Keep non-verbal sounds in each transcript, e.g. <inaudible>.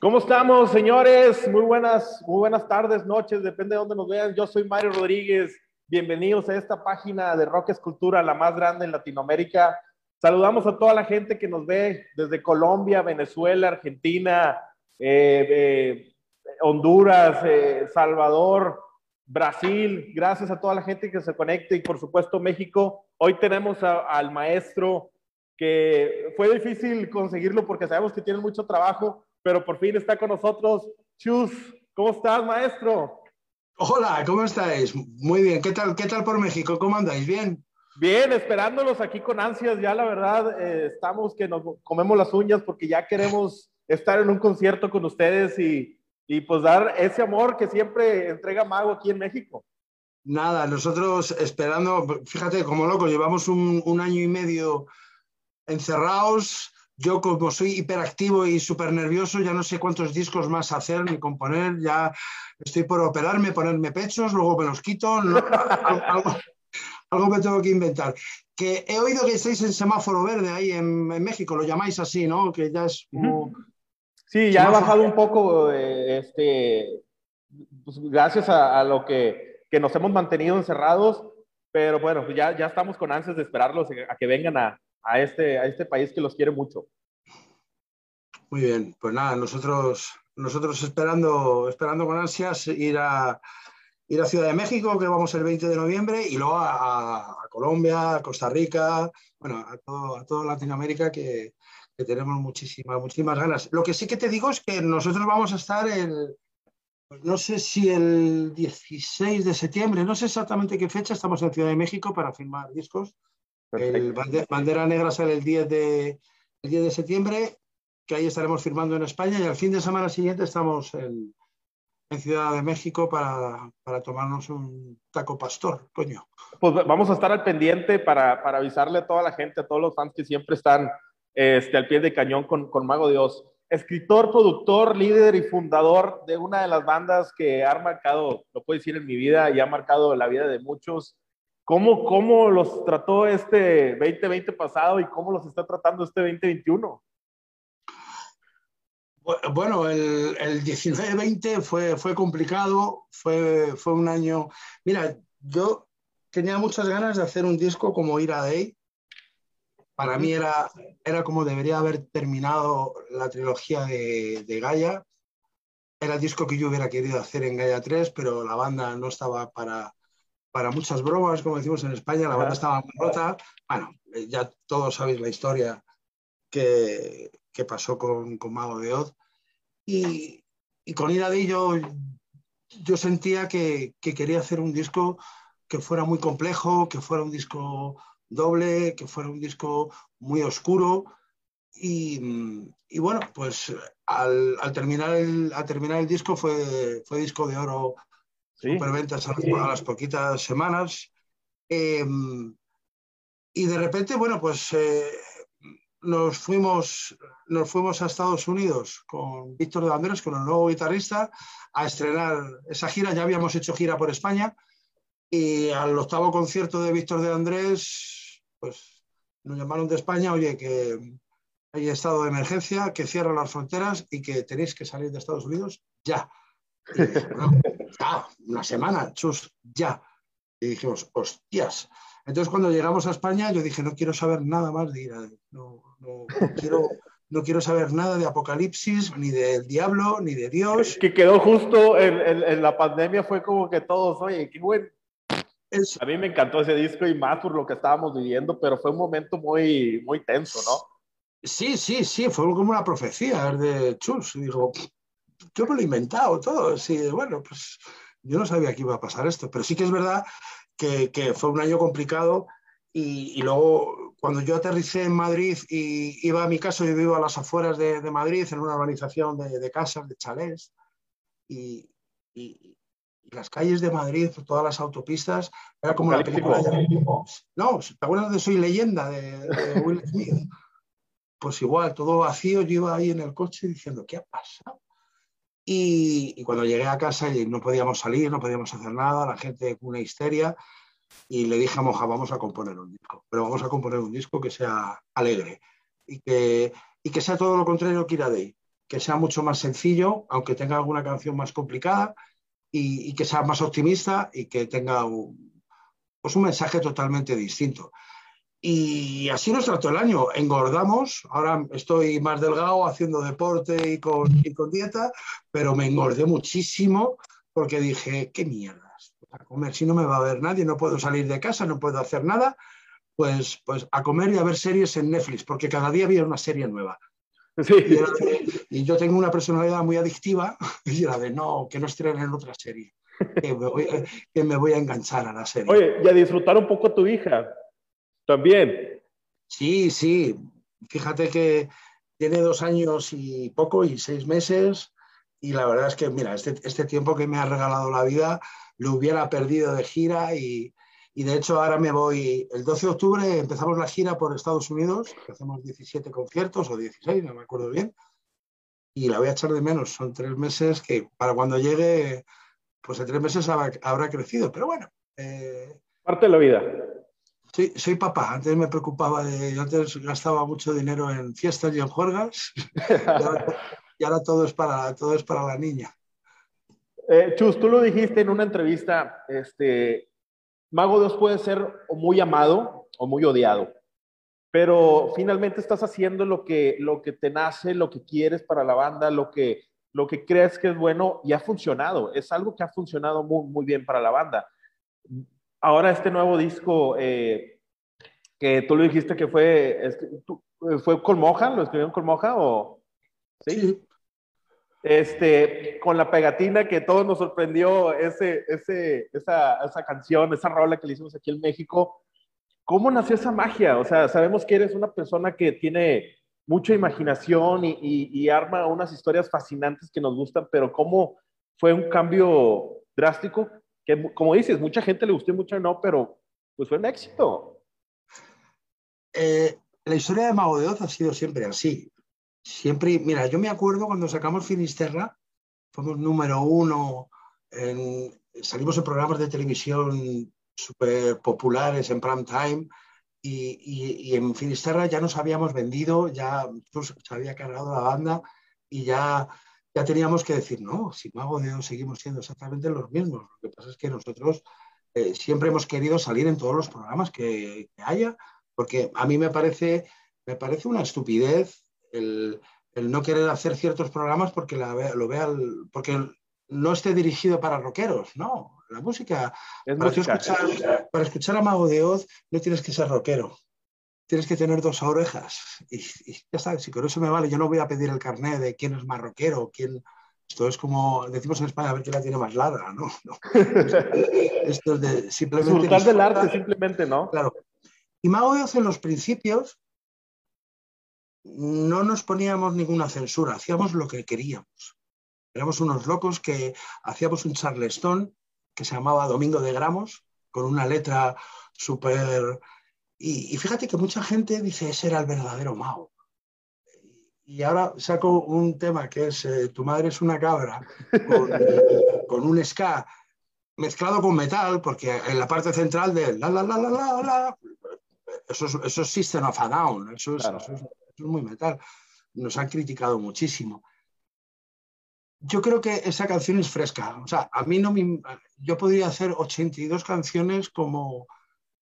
¿Cómo estamos, señores? Muy buenas, muy buenas tardes, noches, depende de dónde nos vean. Yo soy Mario Rodríguez. Bienvenidos a esta página de Rock Escultura, la más grande en Latinoamérica. Saludamos a toda la gente que nos ve desde Colombia, Venezuela, Argentina, eh, eh, Honduras, eh, Salvador, Brasil. Gracias a toda la gente que se conecte y por supuesto México. Hoy tenemos al maestro que fue difícil conseguirlo porque sabemos que tiene mucho trabajo, pero por fin está con nosotros. Chus, ¿cómo estás, maestro? Hola, ¿cómo estáis? Muy bien, ¿qué tal, qué tal por México? ¿Cómo andáis? ¿Bien? Bien, esperándolos aquí con ansias. Ya la verdad, eh, estamos que nos comemos las uñas porque ya queremos estar en un concierto con ustedes y, y pues dar ese amor que siempre entrega Mago aquí en México. Nada, nosotros esperando, fíjate, como loco, llevamos un, un año y medio encerrados, yo como soy hiperactivo y súper nervioso, ya no sé cuántos discos más hacer ni componer, ya estoy por operarme, ponerme pechos, luego me los quito, <laughs> algo, me tengo que inventar. Que he oído que estáis en semáforo verde ahí en, México, lo llamáis así, ¿no? Que ya es como... Sí, ya ha bajado un poco, eh, este, pues, gracias a, lo que, que, nos hemos mantenido encerrados, pero bueno, ya, ya estamos con ansias de esperarlos a que vengan a, a este, a este país que los quiere mucho. Muy bien, pues nada, nosotros, nosotros esperando, esperando con ansias ir a, ir a Ciudad de México, que vamos el 20 de noviembre, y luego a, Colombia, a Costa Rica, bueno, a, todo, a toda Latinoamérica que, que, tenemos muchísimas, muchísimas ganas. Lo que sí que te digo es que nosotros vamos a estar el, no sé si el 16 de septiembre, no sé exactamente qué fecha, estamos en Ciudad de México para firmar discos. El Bandera Negra sale el 10, de, el 10 de septiembre, que ahí estaremos firmando en España y al fin de semana siguiente estamos en, en Ciudad de México para, para, tomarnos un taco pastor, coño. Pues vamos a estar al pendiente para, para, avisarle a toda la gente, a todos los fans que siempre están este, al pie de cañón con, con Mago Dios. Escritor, productor, líder y fundador de una de las bandas que ha marcado, lo puedo decir en mi vida y ha marcado la vida de muchos ¿Cómo, ¿Cómo los trató este 2020 pasado y cómo los está tratando este 2021? Bueno, el, el 19-20 fue, fue complicado, fue, fue un año... Mira, yo tenía muchas ganas de hacer un disco como Ira Day. Para mí era, era como debería haber terminado la trilogía de, de Gaia. Era el disco que yo hubiera querido hacer en Gaia 3, pero la banda no estaba para, para muchas bromas, como decimos en España, la banda estaba muy rota. Bueno, ya todos sabéis la historia que, que pasó con, con, Mago de Oz. Y, y con Ira de yo, yo sentía que, que, quería hacer un disco que fuera muy complejo, que fuera un disco doble, que fuera un disco muy oscuro. Y, y bueno, pues al, al, terminar el, al terminar el disco fue, fue disco de oro superventas a, a, las poquitas semanas. Eh, y de repente, bueno, pues eh, nos, fuimos, nos fuimos a Estados Unidos con Víctor de Andrés, con el nuevo guitarrista, a estrenar esa gira. Ya habíamos hecho gira por España y al octavo concierto de Víctor de Andrés, pues nos llamaron de España, oye, que hay estado de emergencia, que cierran las fronteras y que tenéis que salir de Estados Unidos ya. Bueno, ya, una semana, chus, ya. Y dijimos, hostias. Entonces, cuando llegamos a España, yo dije, no quiero saber nada más de Ira. No, no, <laughs> quiero, no quiero saber nada de Apocalipsis, ni del diablo, ni de Dios. Que quedó justo en, en, en la pandemia, fue como que todos, oye, qué bueno. Es... A mí me encantó ese disco y más por lo que estábamos viviendo, pero fue un momento muy, muy tenso, ¿no? Sí, sí, sí, fue como una profecía de Chus. Digo, yo me lo he inventado todo. Sí, bueno, pues yo no sabía que iba a pasar esto, pero sí que es verdad que, fue un año complicado y, luego cuando yo aterricé en Madrid y iba a mi casa, yo vivo a las afueras de, Madrid, en una urbanización de, casas, de chalés, y, las calles de Madrid, todas las autopistas, era como la película de... No, ¿te acuerdas de Soy Leyenda de, de Will Smith? pues igual, todo vacío, yo iba ahí en el coche diciendo, ¿qué ha pasado? Y, cuando llegué a casa y no podíamos salir, no podíamos hacer nada, la gente con una histeria, y le dije a Moja, vamos a componer un disco, pero vamos a componer un disco que sea alegre y que, y que sea todo lo contrario que Day, que sea mucho más sencillo, aunque tenga alguna canción más complicada, y, que sea más optimista y que tenga un, pues un mensaje totalmente distinto. Y así nos trató el año. Engordamos, ahora estoy más delgado haciendo deporte y con, con dieta, pero me engordé muchísimo porque dije, qué mierdas, a comer, si no me va a ver nadie, no puedo salir de casa, no puedo hacer nada, pues, pues a comer y a ver series en Netflix, porque cada día había una serie nueva. Y, yo tengo una personalidad muy adictiva <laughs> y era de no, que no estrenen otra serie, que me, voy, que me voy a enganchar a la serie. Oye, y a disfrutar un poco a tu hija. También. Sí, sí. Fíjate que tiene dos años y poco y seis meses. Y la verdad es que, mira, este, este tiempo que me ha regalado la vida lo hubiera perdido de gira y, y de hecho ahora me voy, el 12 de octubre empezamos la gira por Estados Unidos, que hacemos 17 conciertos o 16, no me acuerdo bien, y la voy a echar de menos. Son tres meses que para cuando llegue, pues en tres meses habrá, crecido, pero bueno. Eh, Parte de la vida. Sí, soy papá. Antes me preocupaba de. Antes gastaba mucho dinero en fiestas y en juergas. y, ahora, todo es para, todo es para la niña. Eh, Chus, tú lo dijiste en una entrevista. Este, Mago Dios puede ser muy amado o muy odiado, pero finalmente estás haciendo lo que, lo que te nace, lo que quieres para la banda, lo que, lo que crees que es bueno y ha funcionado. Es algo que ha funcionado muy, muy bien para la banda ahora este nuevo disco eh, que tú lo dijiste que fue, eh, fue con Moja, ¿lo escribieron con Moja o? ¿Sí? Este, con la pegatina que todos nos sorprendió ese, ese, esa, esa canción, esa rola que le hicimos aquí en México. ¿Cómo nació esa magia? O sea, sabemos que eres una persona que tiene mucha imaginación y, y, y, arma unas historias fascinantes que nos gustan, pero ¿cómo fue un cambio drástico como dices, mucha gente le gustó y mucha no, pero pues fue un éxito. Eh, la historia de Mago de Oz ha sido siempre así. Siempre, mira, yo me acuerdo cuando sacamos Finisterra, fuimos número uno, salimos en programas de televisión súper populares en prime time y, y, en Finisterra ya nos habíamos vendido, ya se había cargado la banda y ya ya teníamos que decir, no, si Mago de Dios seguimos siendo exactamente los mismos. Lo que pasa es que nosotros eh, siempre hemos querido salir en todos los programas que, haya, porque a mí me parece, me parece una estupidez el, no querer hacer ciertos programas porque lo vea, porque no esté dirigido para rockeros, no. La música, para, Escuchar, para escuchar a Mago de Oz no tienes que ser rockero, tienes que tener dos orejas. Y, ya sabes, si con eso me vale, yo no voy a pedir el carnet de quién es marroquero, quién... Esto es como, decimos en España, a ver quién la tiene más larga, ¿no? <laughs> <laughs> Esto es de simplemente... Disfrutar del arte, simplemente, ¿no? Claro. Y Mago Dios en los principios no nos poníamos ninguna censura, hacíamos lo que queríamos. Éramos unos locos que hacíamos un charleston que se llamaba Domingo de Gramos, con una letra súper y, fíjate que mucha gente dice, ese era el verdadero Mao. Y ahora saco un tema que es eh, Tu madre es una cabra, <laughs> con, un ska mezclado con metal, porque en la parte central de la la la la la, la eso, es, eso es System of a Down, eso es, eso es muy metal. Nos han criticado muchísimo yo creo que esa canción es fresca. O sea, a mí no me... Yo podría hacer 82 canciones como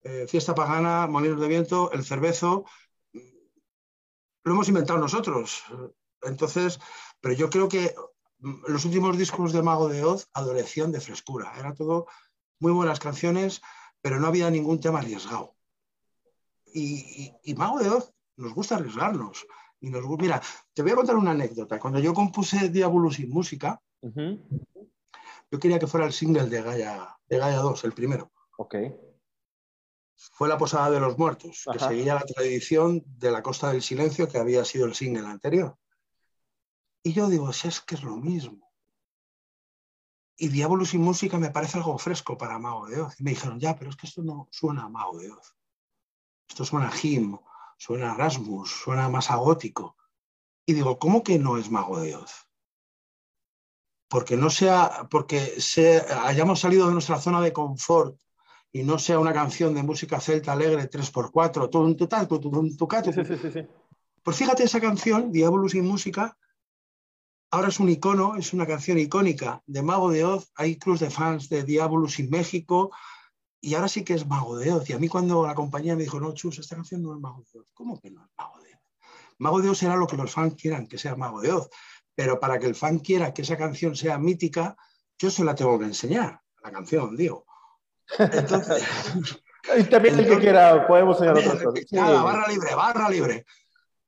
eh, fiesta Pagana, Molinos de Viento, El Cervezo, lo hemos inventado nosotros. Entonces, pero yo creo que los últimos discos de Mago de Oz adolecían de frescura. Era todo muy buenas canciones, pero no había ningún tema arriesgado. Y, Mago de Oz nos gusta arriesgarnos. Y nos, mira, te voy a contar una anécdota. Cuando yo compuse Diabolus sin música, yo quería que fuera el single de Gaia, de Gaia 2, el primero. Ok fue La Posada de los Muertos, que seguía la tradición de La Costa del Silencio, que había sido el single anterior. Y yo digo, si es que es lo mismo. Y Diabolus y música me parece algo fresco para Mago de Oz. Y me dijeron, ya, pero es que esto no suena a Mago de Oz. Esto suena a Him, suena a Rasmus, suena más a gótico. Y digo, ¿cómo que no es Mago de Oz? Porque no sea, porque hayamos salido de nuestra zona de confort y no sea una canción de música celta alegre 3x4, todo un total, un Pues fíjate esa canción, Diabolus y música, ahora es un icono, es una canción icónica de Mago de Oz, hay cruz de fans de Diabolus en México, y ahora sí que es Mago de Oz. Y a mí cuando la compañía me dijo, no, Chus, esta canción no es Mago de Oz. ¿Cómo que no es Mago de Oz? Mago de Oz será lo que los fans quieran que sea Mago de Oz. Pero para que el fan quiera que esa canción sea mítica, yo se la tengo que enseñar, la canción, digo. Entonces... <laughs> y también el que quiera, podemos enseñar otra cosa. Nada, barra libre, barra libre.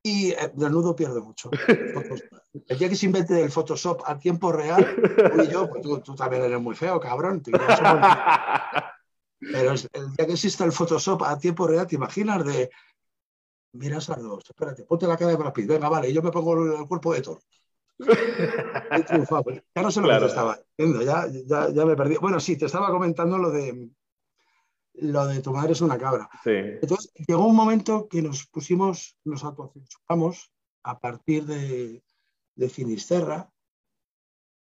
Y eh, desnudo pierde mucho. <laughs> El día que se invente el Photoshop a tiempo real, y yo, pues tú, también eres muy feo, cabrón. <laughs> Pero el día que exista el Photoshop a tiempo real, ¿te imaginas de... Mira dos, espérate, ponte la cara de Brad Venga, vale, yo me pongo el cuerpo de Thor. Ya no sé lo que te estaba diciendo, ya, ya, ya, me perdí. Bueno, sí, te estaba comentando lo de lo de tu madre es una cabra. Sí. Entonces, llegó un momento que nos pusimos, nos autocensuramos a partir de, de Finisterra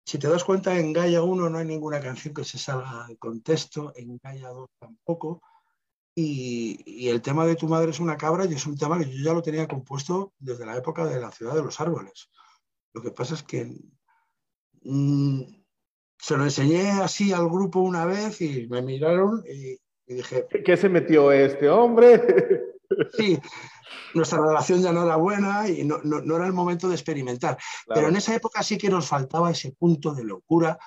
si te das cuenta, en Gaia 1 no hay ninguna canción que se salga de contexto, en Gaia 2 tampoco. Y, el tema de tu madre es una cabra y es un tema que yo ya lo tenía compuesto desde la época de la ciudad de los árboles. Lo que pasa es que mm, se lo enseñé así al grupo una vez y me miraron y, y dije... ¿Qué se metió este hombre? <laughs> Sí, nuestra relación ya no era buena y no, era el momento de experimentar. Pero en esa época sí que nos faltaba ese punto de locura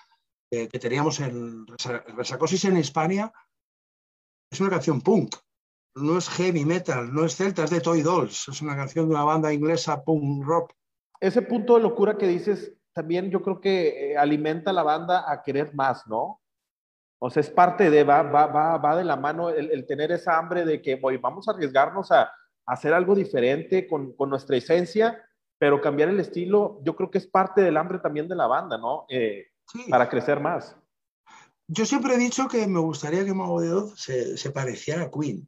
que teníamos en Resacosis en España. Es una canción punk, no es heavy metal, no es celta, es de Toy Dolls, es una canción de una banda inglesa punk rock. Ese punto de locura que dices, también yo creo que eh, alimenta a la banda a querer más, ¿no? O sea, es parte de, va, va, va, va de la mano el, tener esa hambre de que, voy, vamos a arriesgarnos a, hacer algo diferente con, con, nuestra esencia, pero cambiar el estilo, yo creo que es parte del hambre también de la banda, ¿no? Eh, para crecer más. Yo siempre he dicho que me gustaría que Mago de Oz se, se pareciera a Queen.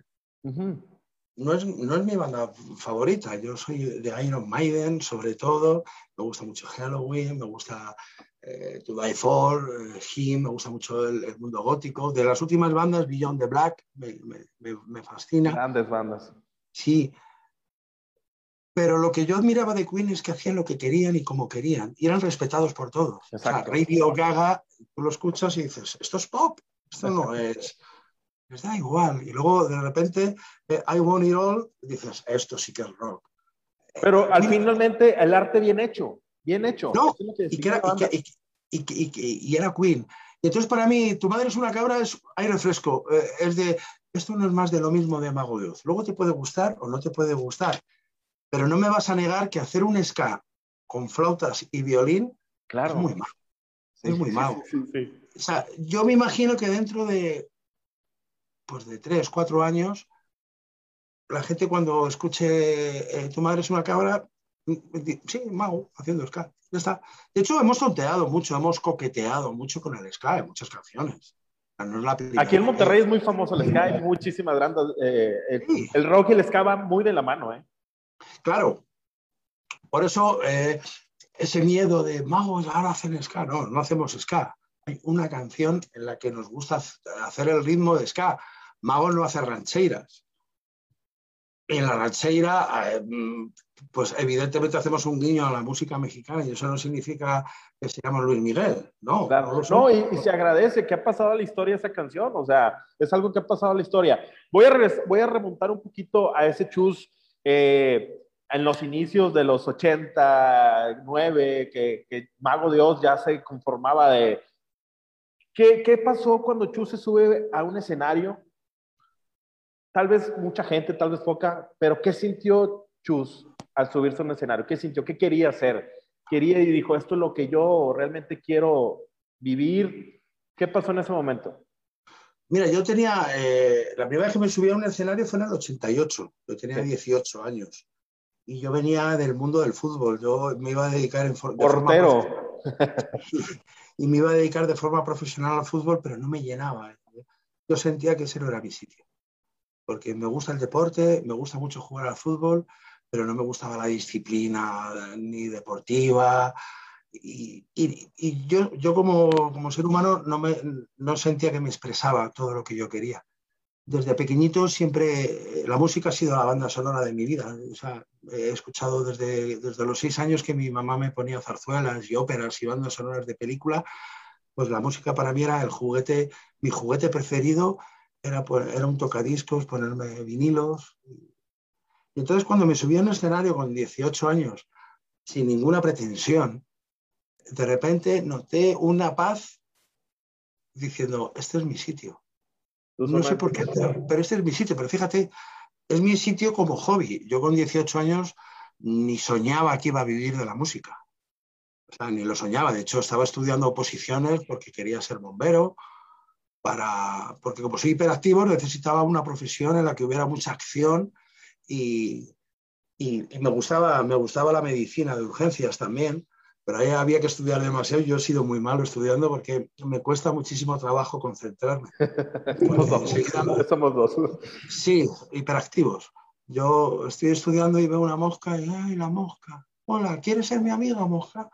No, es, no es mi banda favorita, yo soy de Iron Maiden sobre todo, me gusta mucho Halloween, me gusta eh, To Die For, eh, Him, me gusta mucho el, mundo gótico. De las últimas bandas, Beyond the Black, me, fascina. Grandes bandas. Sí. Pero lo que yo admiraba de Queen es que hacían lo que querían y como querían, y eran respetados por todos. O sea, Radio Gaga, tú lo escuchas y dices, esto es pop, esto no es. Les da igual. Y luego de repente, eh, I Want It All, dices, esto sí que es rock. Pero al finalmente el arte bien hecho. Bien hecho. No, y, que era, y, era, Queen. Y entonces para mí, tu madre es una cabra, es aire fresco. Eh, es de, esto no es más de lo mismo de Mago de Oz. Luego te puede gustar o no te puede gustar. Pero no me vas a negar que hacer un ska con flautas y violín claro. es muy malo. es muy malo. o sea, yo me imagino que dentro de, pues de tres, cuatro años, la gente cuando escuche eh, tu madre es una cabra, Sí, mago, haciendo ska. Ya está. De hecho, hemos tonteado mucho, hemos coqueteado mucho con el ska en muchas canciones. Aquí en Monterrey es muy famoso el ska, hay muchísimas grandes. Eh, el, rock y el ska van muy de la mano, ¿eh? Claro. Por eso, eh, ese miedo de magos ahora hacen ska. No, no hacemos ska. Hay una canción en la que nos gusta hacer el ritmo de ska. Magos no hace rancheras en la rancheira, eh, pues evidentemente hacemos un guiño a la música mexicana y eso no significa que se llama Luis Miguel, ¿no? no, y, se agradece que ha pasado a la historia esa canción, o sea, es algo que ha pasado a la historia. Voy a, voy a remontar un poquito a ese chus eh, en los inicios de los 89, que, que Mago Dios ya se conformaba de... ¿Qué, ¿Qué pasó cuando Chus se sube a un escenario tal vez mucha gente, tal vez poca, pero ¿qué sintió Chus al subirse a un escenario? ¿Qué sintió? ¿Qué quería hacer? Quería y dijo, esto es lo que yo realmente quiero vivir. ¿Qué pasó en ese momento? Mira, yo tenía, eh, la primera vez que me subí a un escenario fue en el 88, yo tenía 18 años y yo venía del mundo del fútbol, yo me iba a dedicar en Portero. <laughs> y me iba a dedicar de forma profesional al fútbol, pero no me llenaba. Yo sentía que ese no era mi sitio. Porque me gusta el deporte, me gusta mucho jugar al fútbol, pero no me gustaba la disciplina ni deportiva. Y, yo, yo como, como, ser humano no, me, no sentía que me expresaba todo lo que yo quería. Desde pequeñito siempre la música ha sido la banda sonora de mi vida. O sea, he escuchado desde, desde los seis años que mi mamá me ponía zarzuelas y óperas y bandas sonoras de película, pues la música para mí era el juguete, mi juguete preferido era, era un tocadiscos, ponerme vinilos. Y entonces cuando me subí a un escenario con 18 años, sin ninguna pretensión, de repente noté una paz diciendo, este es mi sitio. No sé por qué, pero este es mi sitio. Pero fíjate, es mi sitio como hobby. Yo con 18 años ni soñaba que iba a vivir de la música. O sea, ni lo soñaba. De hecho, estaba estudiando oposiciones porque quería ser bombero, para, porque como soy hiperactivo necesitaba una profesión en la que hubiera mucha acción y, y, me, gustaba, me gustaba la medicina de urgencias también, pero ahí había que estudiar demasiado. Yo he sido muy malo estudiando porque me cuesta muchísimo trabajo concentrarme. <laughs> <laughs> Somos dos. Sí, hiperactivos. Yo estoy estudiando y veo una mosca y, ¡ay, la mosca! Hola, ¿quieres ser mi amiga, mosca?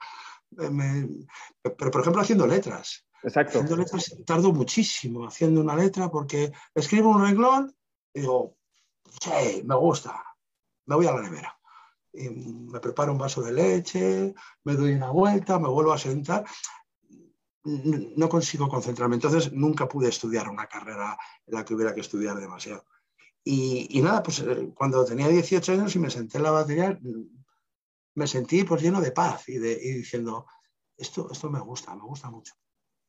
pero, por ejemplo, haciendo letras. Exacto. Haciendo letras tardo muchísimo haciendo una letra porque escribo un renglón y digo, sí, me gusta, me voy a la nevera. Y me preparo un vaso de leche, me doy una vuelta, me vuelvo a sentar. No consigo concentrarme. Entonces nunca pude estudiar una carrera en la que hubiera que estudiar demasiado. Y, nada, pues eh, cuando tenía 18 años y me senté en la batería, me sentí pues lleno de paz y, de, y diciendo, esto, esto me gusta, me gusta mucho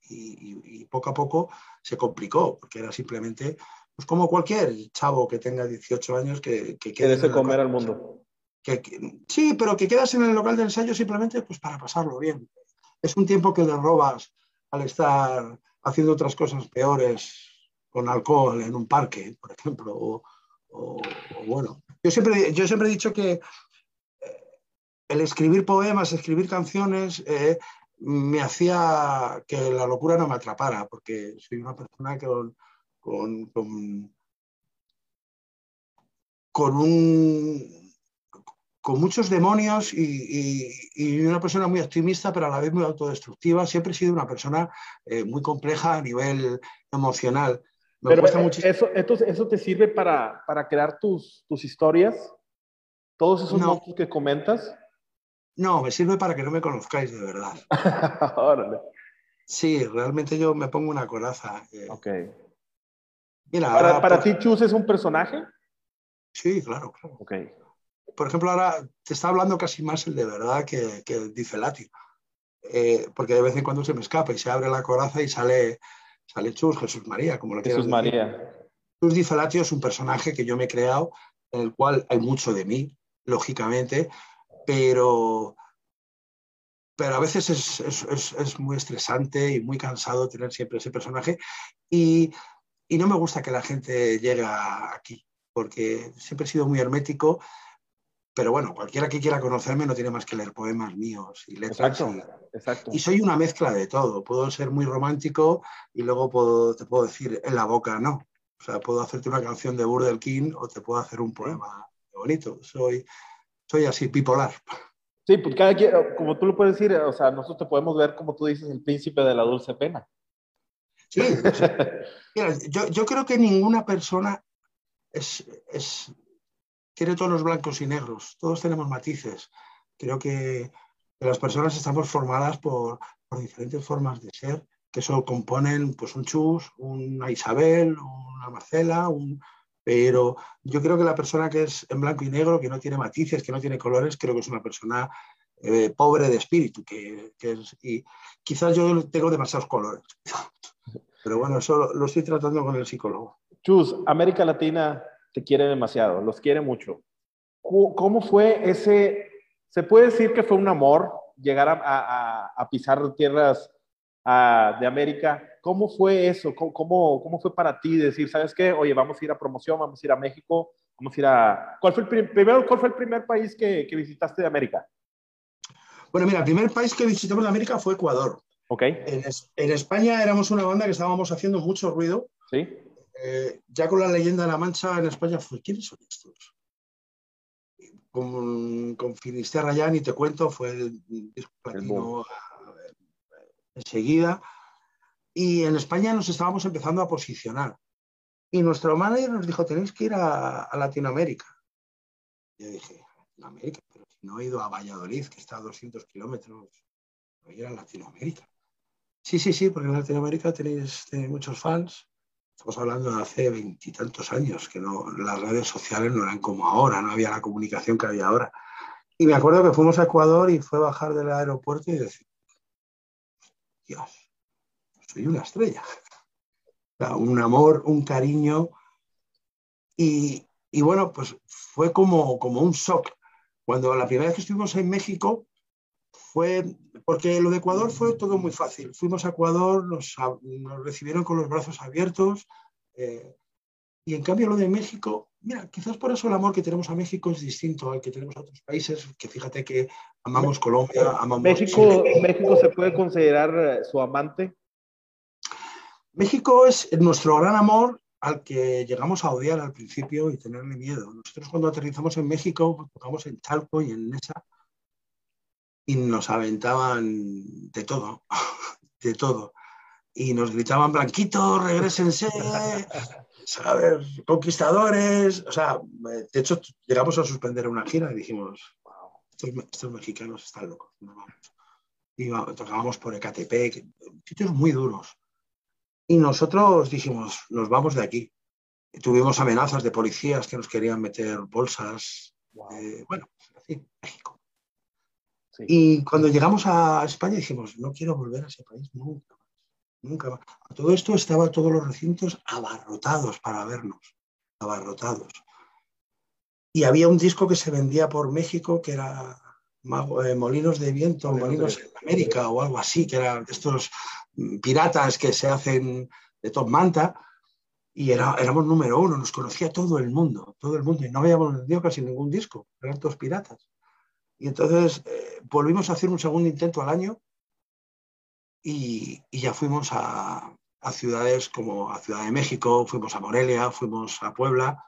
y, poco a poco se complicó, porque era simplemente, pues como cualquier chavo que tenga 18 años que, que quiere comer al mundo. Que, sí, pero que quedas en el local de ensayo simplemente pues para pasarlo bien. Es un tiempo que le robas al estar haciendo otras cosas peores con alcohol en un parque, por ejemplo, o, bueno. Yo siempre, yo siempre he dicho que eh, el escribir poemas, escribir canciones, eh, me hacía que la locura no me atrapara, porque soy una persona que con, con, un, con muchos demonios y, una persona muy optimista, pero a la vez muy autodestructiva. Siempre he sido una persona eh, muy compleja a nivel emocional. Me pero eh, eso, eso, te sirve para, para crear tus, tus historias? ¿Todos esos no. que comentas? No, me sirve para que no me conozcáis de verdad. <laughs> Sí, realmente yo me pongo una coraza. ok. Mira, ¿Para, ti Chus es un personaje? Sí, claro, claro. Ok. Por ejemplo, ahora te está hablando casi más el de verdad que, que el Difelatio. Eh, porque de vez en cuando se me escapa y se abre la coraza y sale, sale Chus, Jesús María, como lo Jesús María. Chus Difelatio es un personaje que yo me he creado, en el cual hay mucho de mí, lógicamente, pero, pero a veces es, muy estresante y muy cansado tener siempre ese personaje y, no me gusta que la gente llegue aquí, porque siempre he sido muy hermético, pero bueno, cualquiera que quiera conocerme no tiene más que leer poemas míos y letras. Exacto, y, soy una mezcla de todo. Puedo ser muy romántico y luego puedo, te puedo decir en la boca no. O sea, puedo hacerte una canción de Burdel King o te puedo hacer un poema bonito. Soy, soy así, bipolar. Sí, pues cada quien, como tú lo puedes decir, o sea, nosotros te podemos ver, como tú dices, el príncipe de la dulce pena. Sí, <laughs> mira, yo, creo que ninguna persona es, es, tiene todos los blancos y negros, todos tenemos matices. Creo que, las personas estamos formadas por, por, diferentes formas de ser, que eso componen pues, un Chus, una Isabel, una Marcela, un, pero yo creo que la persona que es en blanco y negro, que no tiene matices, que no tiene colores, creo que es una persona eh, pobre de espíritu. Que, y quizás yo tengo demasiados colores. <laughs> Pero bueno, eso lo, estoy tratando con el psicólogo. Chus, América Latina te quiere demasiado, los quiere mucho. ¿Cómo fue ese? ¿Se puede decir que fue un amor llegar a, pisar tierras de América? ¿Cómo fue eso? ¿Cómo, ¿Cómo, fue para ti decir, sabes qué? Oye, vamos a ir a promoción, vamos a ir a México, vamos a ir a... ¿Cuál fue el, primero, ¿cuál fue el primer país que, que, visitaste de América? Bueno, mira, el primer país que visitamos de América fue Ecuador. Ok. En, en España éramos una banda que estábamos haciendo mucho ruido. Sí. eh, ya con la leyenda de la Mancha en España fue, ¿quiénes son estos? Con, con Finisterra ya ni te cuento, fue el disco platino enseguida. Y en España nos estábamos empezando a posicionar. Y nuestro manager nos dijo, tenéis que ir a, Latinoamérica. yo dije, Latinoamérica, pero si no he ido a Valladolid, que está a 200 kilómetros, a ir a Latinoamérica. Sí, sí, sí, porque en Latinoamérica tenéis, muchos fans. Estamos hablando de hace veintitantos años, que no, las redes sociales no eran como ahora, no había la comunicación que había ahora. Y me acuerdo que fuimos a Ecuador y fue bajar del aeropuerto y decir, Dios, soy una estrella un amor, un cariño. Y, bueno, pues fue como, como un shock. Cuando la primera vez que estuvimos en México fue, porque lo de Ecuador fue todo muy fácil. Fuimos a Ecuador, nos, recibieron con los brazos abiertos. Eh, y en cambio lo de México, mira, quizás por eso el amor que tenemos a México es distinto al que tenemos a otros países, que fíjate que amamos Colombia, amamos... México, México se puede considerar eh, su amante. México es nuestro gran amor al que llegamos a odiar al principio y tenerle miedo. Nosotros cuando aterrizamos en México, tocamos en Chalco y en Nesa y nos aventaban de todo, <laughs> de todo. Y nos gritaban, blanquitos, regresense, ¿sabes? <laughs> Conquistadores. O sea, de hecho, llegamos a suspender una gira y dijimos, estos, mexicanos están locos, Y tocábamos por Ecatepec, sitios muy duros. Y nosotros dijimos, nos vamos de aquí. tuvimos amenazas de policías que nos querían meter bolsas. Eh, bueno, así, México. Y cuando llegamos a España dijimos, no quiero volver a ese país nunca más. Nunca más. A todo esto estaban todos los recintos abarrotados para vernos. Abarrotados. Y había un disco que se vendía por México que era eh, Molinos de Viento, Molinos, en América o algo así, que eran estos piratas que se hacen de top manta y era, éramos número uno, nos conocía todo el mundo, todo el mundo, y no habíamos vendido casi ningún disco, eran todos piratas. Y entonces eh, volvimos a hacer un segundo intento al año y, ya fuimos a, ciudades como a Ciudad de México, fuimos a Morelia, fuimos a Puebla.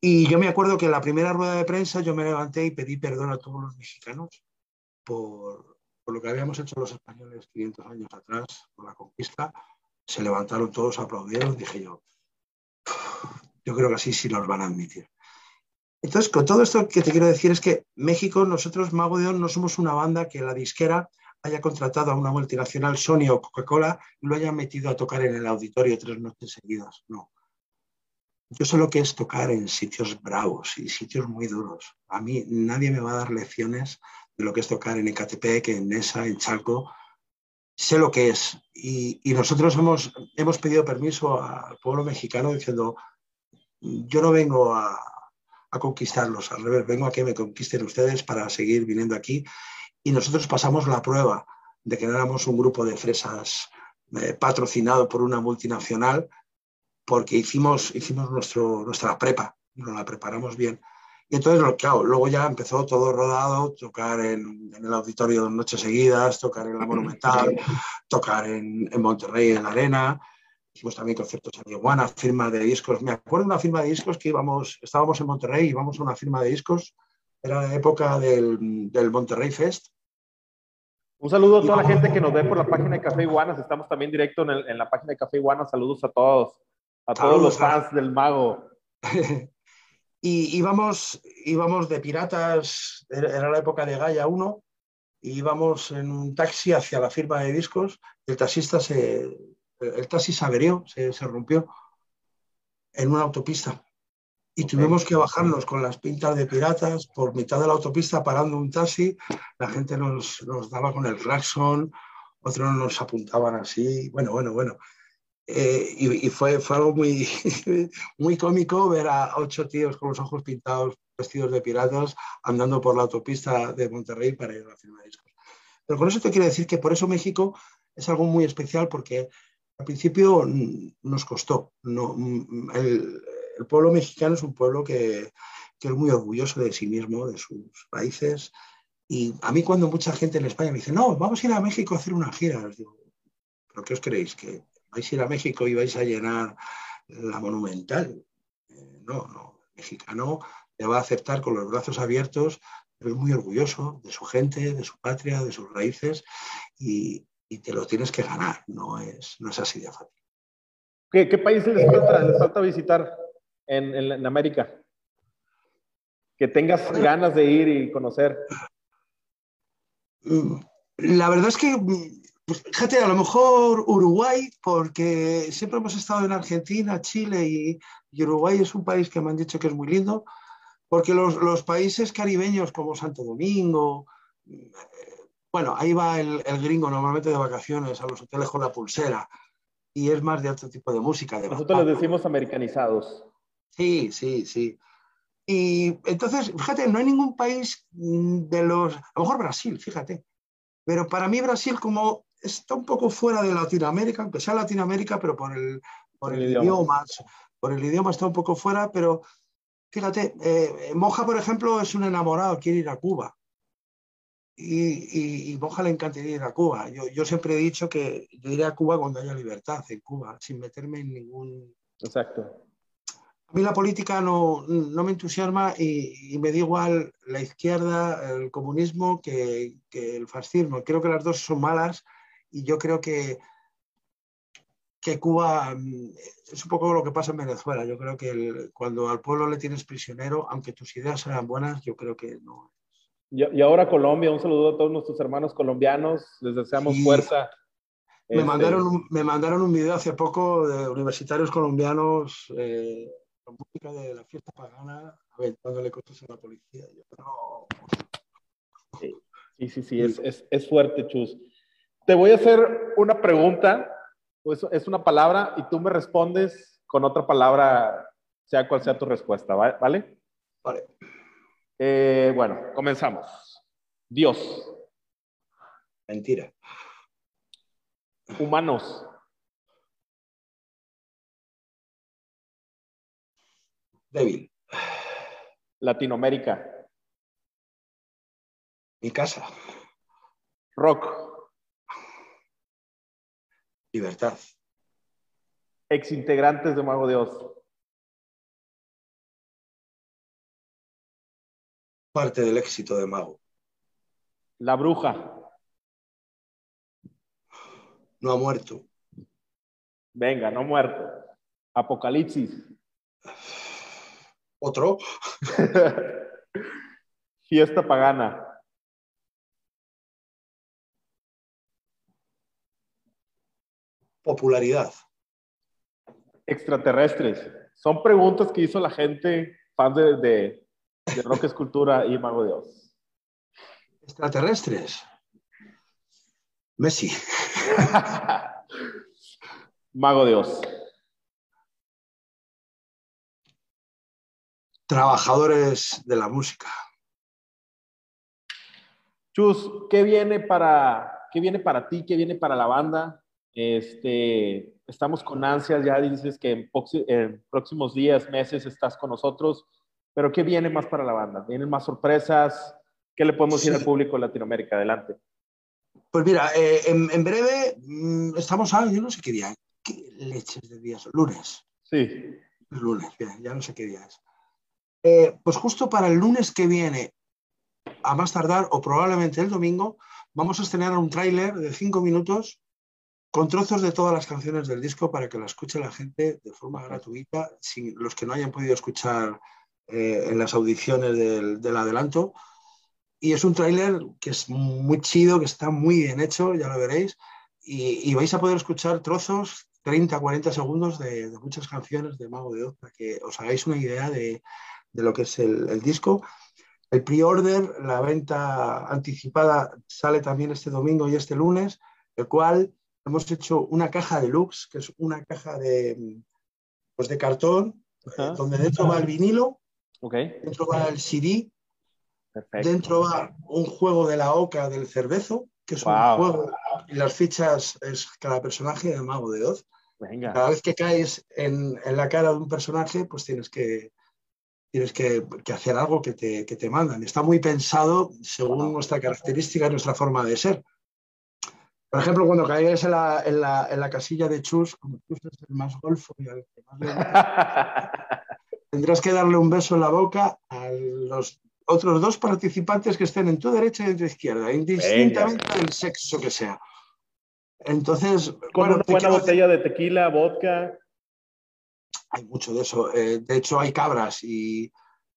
Y yo me acuerdo que en la primera rueda de prensa yo me levanté y pedí perdón a todos los mexicanos por, lo que habíamos hecho los españoles 500 años atrás, con la conquista, se levantaron todos, aplaudieron, dije yo, yo creo que así sí nos van a admitir. Entonces, con todo esto que te quiero decir es que México, nosotros, Mago de no somos una banda que la disquera haya contratado a una multinacional Sony o Coca-Cola y lo haya metido a tocar en el auditorio tres noches seguidas. No. Yo sé lo que es tocar en sitios bravos y sitios muy duros. A mí nadie me va a dar lecciones de lo que es tocar en Ecatepec, en Nesa, en Chalco. Sé lo que es. Y, nosotros hemos, hemos pedido permiso al pueblo mexicano diciendo, yo no vengo a, conquistarlos, al revés, vengo a que me conquisten ustedes para seguir viniendo aquí. Y nosotros pasamos la prueba de que éramos un grupo de fresas eh, patrocinado por una multinacional, porque hicimos, hicimos nuestro, nuestra prepa, nos la preparamos bien. Y entonces, claro, luego ya empezó todo rodado, tocar en, el auditorio dos noches seguidas, tocar en la Monumental, tocar en, Monterrey, en la Arena. Hicimos también conciertos en Iguana, firma de discos. Me acuerdo de una firma de discos que íbamos, estábamos en Monterrey, íbamos a una firma de discos. Era la época del, del Monterrey Fest. Un saludo a toda la gente que nos ve por la página de Café Iguanas. Estamos también directo en, en la página de Café Iguanas. Saludos a todos, a todos los fans del mago. <laughs> Y íbamos, íbamos de piratas, era la época de Gaia 1, y íbamos en un taxi hacia la firma de discos. El taxista se, el taxi se averió, se, rompió en una autopista. Y tuvimos que bajarnos con las pintas de piratas por mitad de la autopista parando un taxi. La gente nos, nos daba con el claxon, otros nos apuntaban así. Bueno, bueno, bueno. Eh, y, fue, fue, algo muy, <laughs> muy cómico ver a ocho tíos con los ojos pintados, vestidos de piratas, andando por la autopista de Monterrey para ir a la firma de discos. Pero con eso te quiero decir que por eso México es algo muy especial porque al principio nos costó. No, el, el pueblo mexicano es un pueblo que, que, es muy orgulloso de sí mismo, de sus países. Y a mí cuando mucha gente en España me dice, no, vamos a ir a México a hacer una gira, les digo, ¿pero qué os creéis? ¿Que vais a ir a México y vais a llenar la monumental. Eh, no, no, el mexicano le va a aceptar con los brazos abiertos, pero es muy orgulloso de su gente, de su patria, de sus raíces y, te lo tienes que ganar, no es, no es así de fácil. ¿Qué, qué países les falta, visitar en, en América? Que tengas ganas de ir y conocer. Mm, la verdad es que pues fíjate, a lo mejor Uruguay, porque siempre hemos estado en Argentina, Chile y, Uruguay es un país que me han dicho que es muy lindo, porque los, países caribeños como Santo Domingo, eh, bueno, ahí va el, gringo normalmente de vacaciones a los hoteles con la pulsera y es más de otro tipo de música. Nosotros les decimos americanizados. Sí, sí, sí. Y entonces, fíjate, no hay ningún país mm, de los, a lo mejor Brasil, fíjate, pero para mí Brasil como está un poco fuera de Latinoamérica, aunque sea Latinoamérica, pero por el, por el, idioma. por el idioma está un poco fuera, pero fíjate, eh, Moja, por ejemplo, es un enamorado, quiere ir a Cuba. Y, y, Moja le encantaría ir a Cuba. Yo, yo, siempre he dicho que yo iré a Cuba cuando haya libertad en Cuba, sin meterme en ningún... Exacto. A mí la política no, no me entusiasma y, y, me da igual la izquierda, el comunismo, que, que el fascismo. Creo que las dos son malas y yo creo que, que Cuba mm, es un poco lo que pasa en Venezuela. Yo creo que cuando al pueblo le tienes prisionero, aunque tus ideas sean buenas, yo creo que no. Y, ahora Colombia, un saludo a todos nuestros hermanos colombianos, les deseamos fuerza. Me, este, mandaron un, me mandaron un video hace poco de universitarios colombianos eh, con música de la fiesta pagana, a ver, dándole cosas a la policía. Sí, sí, sí, es, es, es fuerte, Chus. Te voy a hacer una pregunta, pues es una palabra y tú me respondes con otra palabra, sea cual sea tu respuesta, ¿vale? Vale. Eh, bueno, comenzamos. Dios. Mentira. Humanos. Débil. Latinoamérica. Mi casa. Rock. Libertad. Exintegrantes de Mago de Oz. Parte del éxito de Mago. La bruja. No ha muerto. Venga, no ha muerto. Apocalipsis. Otro. <laughs> Fiesta pagana. Popularidad? Extraterrestres. Son preguntas que hizo la gente, fan de, de, Rock Escultura y Mago Dios. Extraterrestres. Messi. <laughs> Mago Dios. Trabajadores de la música. Chus, ¿qué viene para, qué viene para ti? ¿Qué viene para la banda? Este, estamos con ansias, ya dices que en, próximos días, meses estás con nosotros, pero ¿qué viene más para la banda? ¿Vienen más sorpresas? ¿Qué le podemos decir al público de Latinoamérica? Adelante. Pues mira, eh, en, breve mm, estamos a, yo no sé qué día, ¿qué leches de días? Lunes. Sí. Lunes, ya no sé qué día es. Eh, pues justo para el lunes que viene, a más tardar, o probablemente el domingo, vamos a estrenar un tráiler de cinco minutos con trozos de todas las canciones del disco para que la escuche la gente de forma gratuita, sin los que no hayan podido escuchar eh, en las audiciones del, adelanto. Y es un tráiler que es muy chido, que está muy bien hecho, ya lo veréis, y, vais a poder escuchar trozos, 30, 40 segundos de, muchas canciones de Mago de Oz, para que os hagáis una idea de, lo que es el, el disco. El pre-order, la venta anticipada, sale también este domingo y este lunes, el cual hemos hecho una caja deluxe, que es una caja de, pues de cartón, donde dentro va el vinilo, dentro va el CD, dentro va un juego de la oca del cervezo, que es un juego, y las fichas es cada personaje de Mago de Oz. Cada vez que caes en, la cara de un personaje, pues tienes que, tienes que, hacer algo que te, que te, mandan. Está muy pensado según nuestra característica y nuestra forma de ser. Por ejemplo, cuando caigáis en la, en, la, en la, casilla de Chus, como Chus es el más golfo y al que más le <laughs> tendrás que darle un beso en la boca a los otros dos participantes que estén en tu derecha y en tu izquierda, indistintamente del sexo que sea. Entonces, con una buena botella de tequila, vodka. Hay mucho de eso. Eh, de hecho, hay cabras y,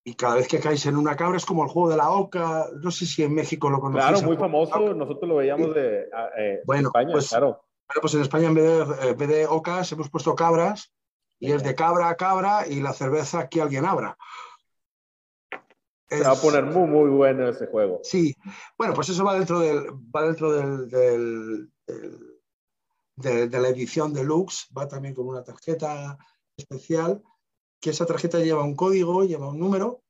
y, cada vez que caes en una cabra es como el juego de la oca. No sé si en México lo conocéis. Claro, muy famoso. Nosotros lo veíamos de eh, bueno, España, pues, claro. Bueno, pues en España en vez, de, en vez de ocas hemos puesto cabras y es de cabra a cabra y la cerveza que alguien abra. Se va a poner muy, muy bueno ese juego. Sí, bueno, pues eso va dentro del, va dentro del, del, del de, de, la edición deluxe, va también con una tarjeta especial, que esa tarjeta lleva un código, lleva un número,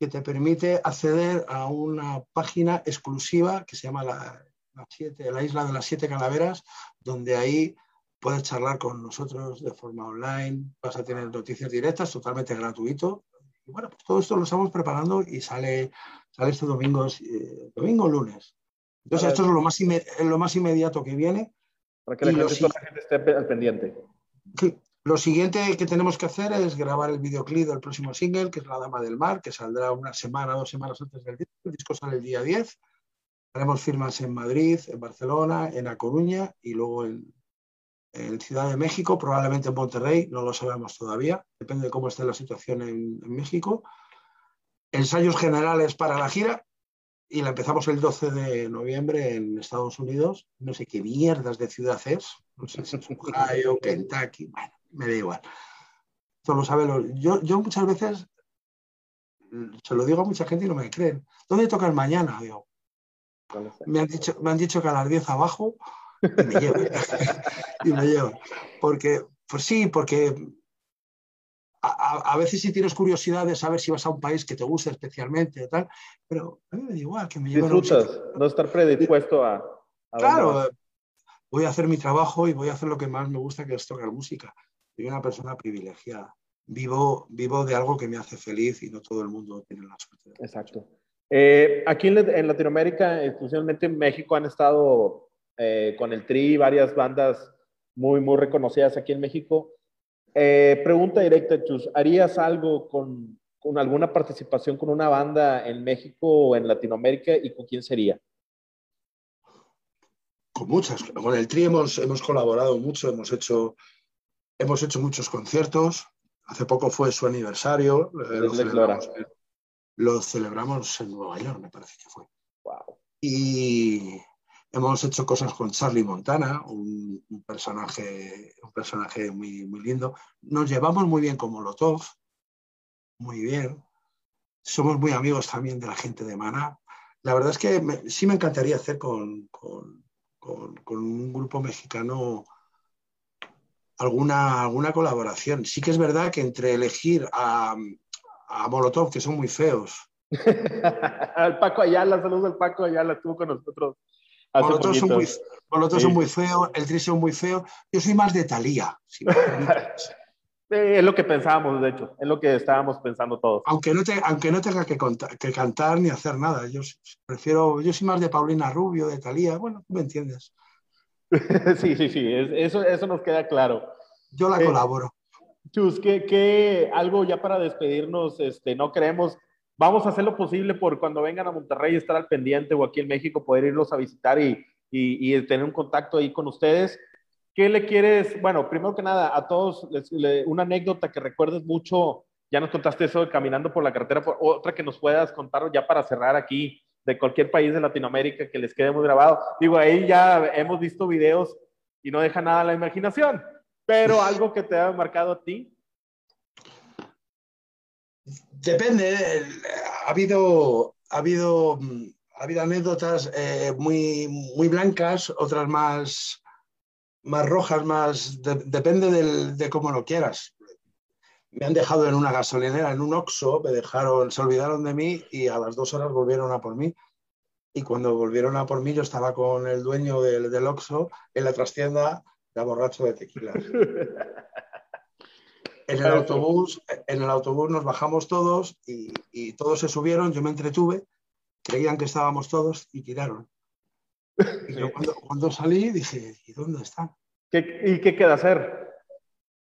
que te permite acceder a una página exclusiva que se llama la, la, siete, la Isla de las Siete Calaveras, donde ahí puedes charlar con nosotros de forma online, vas a tener noticias directas totalmente gratuito. Y bueno, pues todo esto lo estamos preparando y sale, sale este domingo, eh, domingo o lunes. Entonces, esto es lo más, lo más inmediato que viene. Para que la gente, la gente, esté al pendiente. Sí. Lo siguiente que tenemos que hacer es grabar el videoclip del próximo single, que es La Dama del Mar, que saldrá una semana, dos semanas antes del disco. El disco sale el día 10. Haremos firmas en Madrid, en Barcelona, en A Coruña y luego en, en Ciudad de México, probablemente en Monterrey, no lo sabemos todavía, depende de cómo esté la situación en, México. Ensayos generales para la gira, y la empezamos el 12 de noviembre en Estados Unidos. No sé qué mierdas de ciudad es. No sé si es Ohio, Kentucky. Bueno, me da igual. Esto lo sabe. Lo... Yo, yo muchas veces se lo digo a mucha gente y no me creen. ¿Dónde tocan mañana? Digo, me han dicho, me han dicho que a las 10 abajo y me llevan. <laughs> y me llevan. Porque, pues sí, porque a, a, veces si tienes curiosidad de saber si vas a un país que te gusta especialmente, tal, pero a mí me da igual que me lleven Disfrutas, no estar predispuesto a... a claro, voy a hacer mi trabajo y voy a hacer lo que más me gusta, que es tocar música. Soy una persona privilegiada. Vivo, vivo de algo que me hace feliz y no todo el mundo tiene la suerte. Exacto. Eh, aquí en, Latinoamérica, especialmente en México, han estado eh, con el Tri varias bandas muy, muy reconocidas aquí en México. Eh, pregunta directa, Chus. ¿Harías algo con, con, alguna participación con una banda en México o en Latinoamérica y con quién sería? Con muchas. Con el Tri hemos, hemos colaborado mucho, hemos hecho, hemos hecho muchos conciertos. Hace poco fue su aniversario. Eh, lo, celebramos, lo, celebramos, en Nueva York, me parece que fue. Wow. Y hemos hecho cosas con Charlie Montana, un, un, personaje, un personaje muy, muy lindo. Nos llevamos muy bien con Molotov, muy bien. Somos muy amigos también de la gente de Maná. La verdad es que me, sí me encantaría hacer con, con, con, con, un grupo mexicano alguna, alguna colaboración. Sí que es verdad que entre elegir a, a Molotov, que son muy feos. <laughs> al Paco Ayala, saludos al Paco Ayala, estuvo con nosotros por otros son muy, sí. son muy feos, el Tri son muy feo. Yo soy más de Talía. Si <laughs> es lo que pensábamos, de hecho, es lo que estábamos pensando todos. Aunque no, te, aunque no tenga que, contar, que, cantar ni hacer nada, yo prefiero, yo soy más de Paulina Rubio, de Talía, bueno, tú me entiendes. <laughs> sí, sí, sí, eso, eso nos queda claro. Yo la eh, colaboro. Chus, que, que algo ya para despedirnos, este, no queremos vamos a hacer lo posible por cuando vengan a Monterrey estar al pendiente o aquí en México poder irlos a visitar y, y, y tener un contacto ahí con ustedes. ¿Qué le quieres? Bueno, primero que nada, a todos, les, le, una anécdota que recuerdes mucho, ya nos contaste eso de caminando por la carretera, por, otra que nos puedas contar ya para cerrar aquí, de cualquier país de Latinoamérica que les quede muy grabado. Digo, ahí ya hemos visto videos y no deja nada a la imaginación, pero algo que te ha marcado a ti. Depende, ha habido, ha habido, ha habido anécdotas eh, muy, muy blancas, otras más, más rojas, más de, depende del, de cómo lo quieras. Me han dejado en una gasolinera, en un Oxxo, me dejaron, se olvidaron de mí y a las dos horas volvieron a por mí. Y cuando volvieron a por mí, yo estaba con el dueño del, del Oxxo en la trastienda, ya borracho de tequila. <laughs> En el, autobús, en el autobús nos bajamos todos y, y, todos se subieron, yo me entretuve, creían que estábamos todos y tiraron. Cuando, cuando, salí dije, ¿y dónde está? ¿Y qué queda hacer?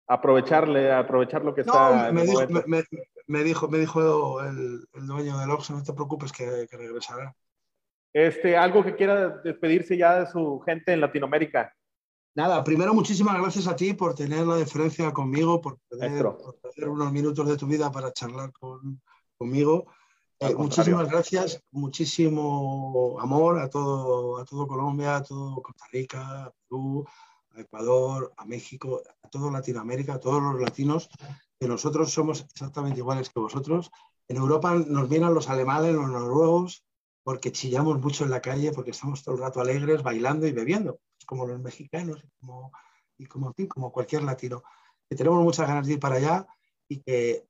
Aprovecharle, aprovechar lo que está. Me, dijo, me, me, dijo, me dijo el, el dueño del Oxxo, no te preocupes que, que regresará. Este, algo que quiera despedirse ya de su gente en Latinoamérica. Nada, primero muchísimas gracias a ti por tener la deferencia conmigo, por tener unos minutos de tu vida para charlar con, conmigo. Eh, muchísimas gracias, muchísimo amor a todo, a todo Colombia, a todo Costa Rica, a Perú, a Ecuador, a México, a toda Latinoamérica, a todos los latinos, que nosotros somos exactamente iguales que vosotros. En Europa nos miran los alemanes, los noruegos, porque chillamos mucho en la calle, porque estamos todo el rato alegres, bailando y bebiendo como los mexicanos y como, y como, como cualquier latino. Que tenemos muchas ganas de ir para allá y que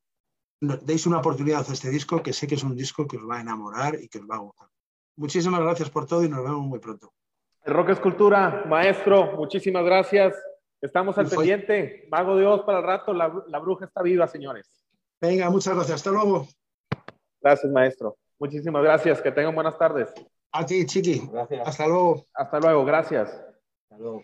deis una oportunidad a este disco, que sé que es un disco que os va a enamorar y que os va a gustar. Muchísimas gracias por todo y nos vemos muy pronto. Rock Escultura, maestro, muchísimas gracias. Estamos al pendiente. Mago de Oz para el rato, la, la bruja está viva, señores. Venga, muchas gracias. Hasta luego. Gracias, maestro. Muchísimas gracias. Que tengan buenas tardes. A ti, Chiqui. Gracias. Hasta luego. Hasta luego. Gracias. Hasta luego.